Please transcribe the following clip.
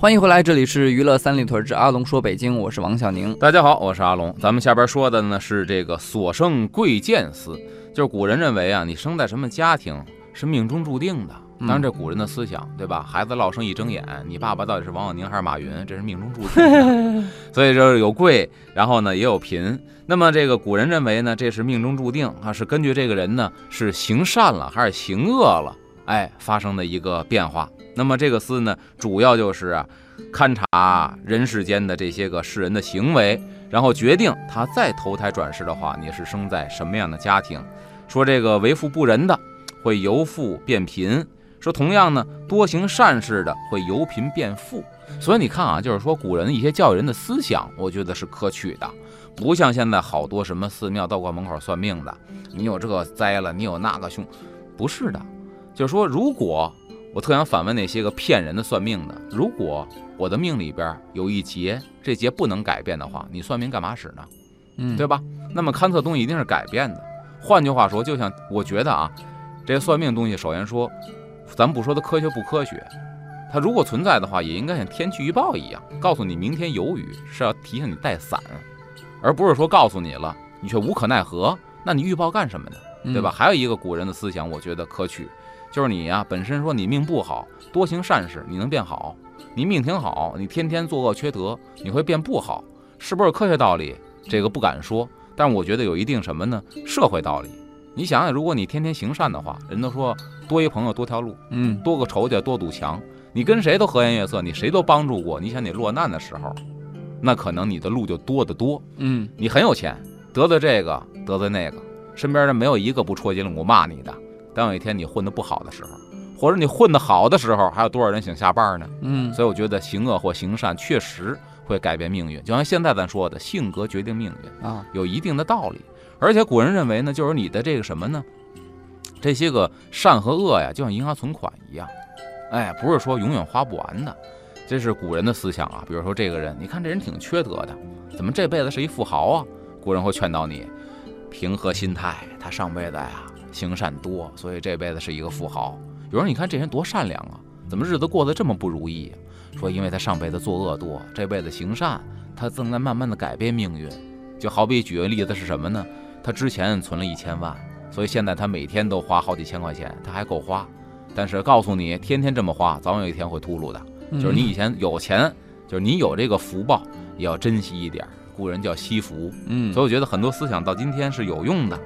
欢迎回来，这里是娱乐三里屯之阿龙说北京，我是王小宁。大家好，我是阿龙。咱们下边说的呢是这个所生贵贱司，就是古人认为啊，你生在什么家庭是命中注定的。当然，这古人的思想，对吧？孩子落生一睁眼，你爸爸到底是王小宁还是马云，这是命中注定的。所以就是有贵，然后呢也有贫。那么这个古人认为呢，这是命中注定啊，是根据这个人呢是行善了还是行恶了，哎，发生的一个变化。那么这个司呢，主要就是啊，勘察人世间的这些个世人的行为，然后决定他再投胎转世的话，你是生在什么样的家庭。说这个为富不仁的，会由富变贫；说同样呢，多行善事的，会由贫变富。所以你看啊，就是说古人一些教育人的思想，我觉得是可取的，不像现在好多什么寺庙道观门口算命的，你有这个灾了，你有那个凶，不是的，就是说如果。我特想反问那些个骗人的算命的：如果我的命里边有一劫，这劫不能改变的话，你算命干嘛使呢？嗯，对吧？那么勘测东西一定是改变的。换句话说，就像我觉得啊，这些算命东西，首先说，咱不说它科学不科学，它如果存在的话，也应该像天气预报一样，告诉你明天有雨，是要提醒你带伞，而不是说告诉你了，你却无可奈何。那你预报干什么呢？对吧？还有一个古人的思想，我觉得可取。就是你呀，本身说你命不好，多行善事，你能变好。你命挺好，你天天作恶缺德，你会变不好，是不是科学道理？这个不敢说，但是我觉得有一定什么呢？社会道理。你想想，如果你天天行善的话，人都说多一朋友多条路，嗯，多个仇家多堵墙。你跟谁都和颜悦色，你谁都帮助过。你想你落难的时候，那可能你的路就多得多。嗯，你很有钱，得罪这个得罪那个，身边人没有一个不戳脊梁骨骂你的。当有一天你混得不好的时候，或者你混得好的时候，还有多少人想下班呢？嗯，所以我觉得行恶或行善确实会改变命运，就像现在咱说的，性格决定命运啊，有一定的道理。而且古人认为呢，就是你的这个什么呢？这些个善和恶呀，就像银行存款一样，哎，不是说永远花不完的。这是古人的思想啊。比如说这个人，你看这人挺缺德的，怎么这辈子是一富豪啊？古人会劝导你平和心态，他上辈子呀。行善多，所以这辈子是一个富豪。有人你看这人多善良啊，怎么日子过得这么不如意？说因为他上辈子作恶多，这辈子行善，他正在慢慢的改变命运。就好比举个例子是什么呢？他之前存了一千万，所以现在他每天都花好几千块钱，他还够花。但是告诉你，天天这么花，早晚有一天会秃噜的。就是你以前有钱，就是你有这个福报，也要珍惜一点。古人叫惜福，嗯，所以我觉得很多思想到今天是有用的。